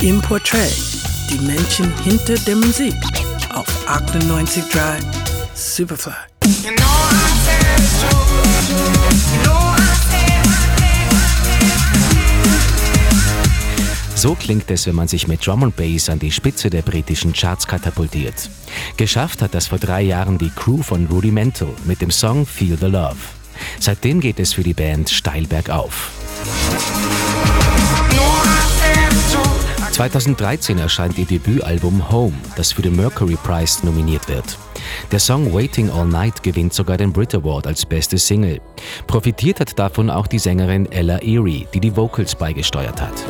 Im Portrait, die Menschen hinter der Musik auf 98.3 Superfly. You know So klingt es, wenn man sich mit Drum and Bass an die Spitze der britischen Charts katapultiert. Geschafft hat das vor drei Jahren die Crew von Rudimental mit dem Song Feel the Love. Seitdem geht es für die Band steil bergauf. 2013 erscheint ihr Debütalbum Home, das für den Mercury Prize nominiert wird. Der Song Waiting All Night gewinnt sogar den Brit Award als beste Single. Profitiert hat davon auch die Sängerin Ella Erie, die die Vocals beigesteuert hat.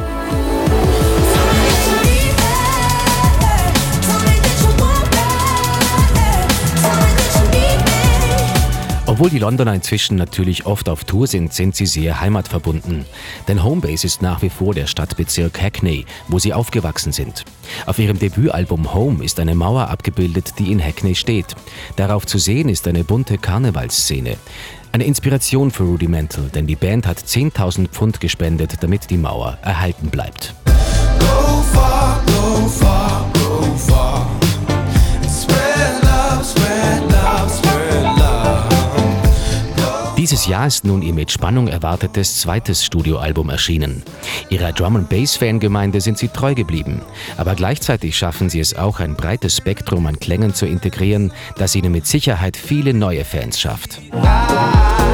Obwohl die Londoner inzwischen natürlich oft auf Tour sind, sind sie sehr heimatverbunden. Denn Homebase ist nach wie vor der Stadtbezirk Hackney, wo sie aufgewachsen sind. Auf ihrem Debütalbum Home ist eine Mauer abgebildet, die in Hackney steht. Darauf zu sehen ist eine bunte Karnevalsszene. Eine Inspiration für Rudimental, denn die Band hat 10.000 Pfund gespendet, damit die Mauer erhalten bleibt. Dieses Jahr ist nun ihr mit Spannung erwartetes zweites Studioalbum erschienen. Ihrer Drum Bass Fangemeinde sind sie treu geblieben, aber gleichzeitig schaffen sie es auch ein breites Spektrum an Klängen zu integrieren, das ihnen mit Sicherheit viele neue Fans schafft. I,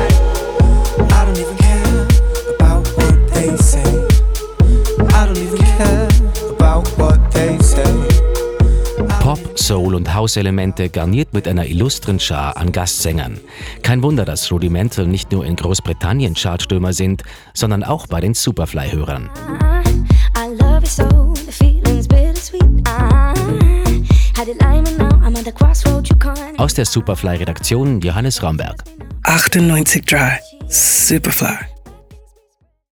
Soul- und House-Elemente garniert mit einer illustren Schar an Gastsängern. Kein Wunder, dass Rudimental nicht nur in Großbritannien Chartstürmer sind, sondern auch bei den Superfly-Hörern. Aus der Superfly-Redaktion Johannes Ramberg. 98.3 Superfly.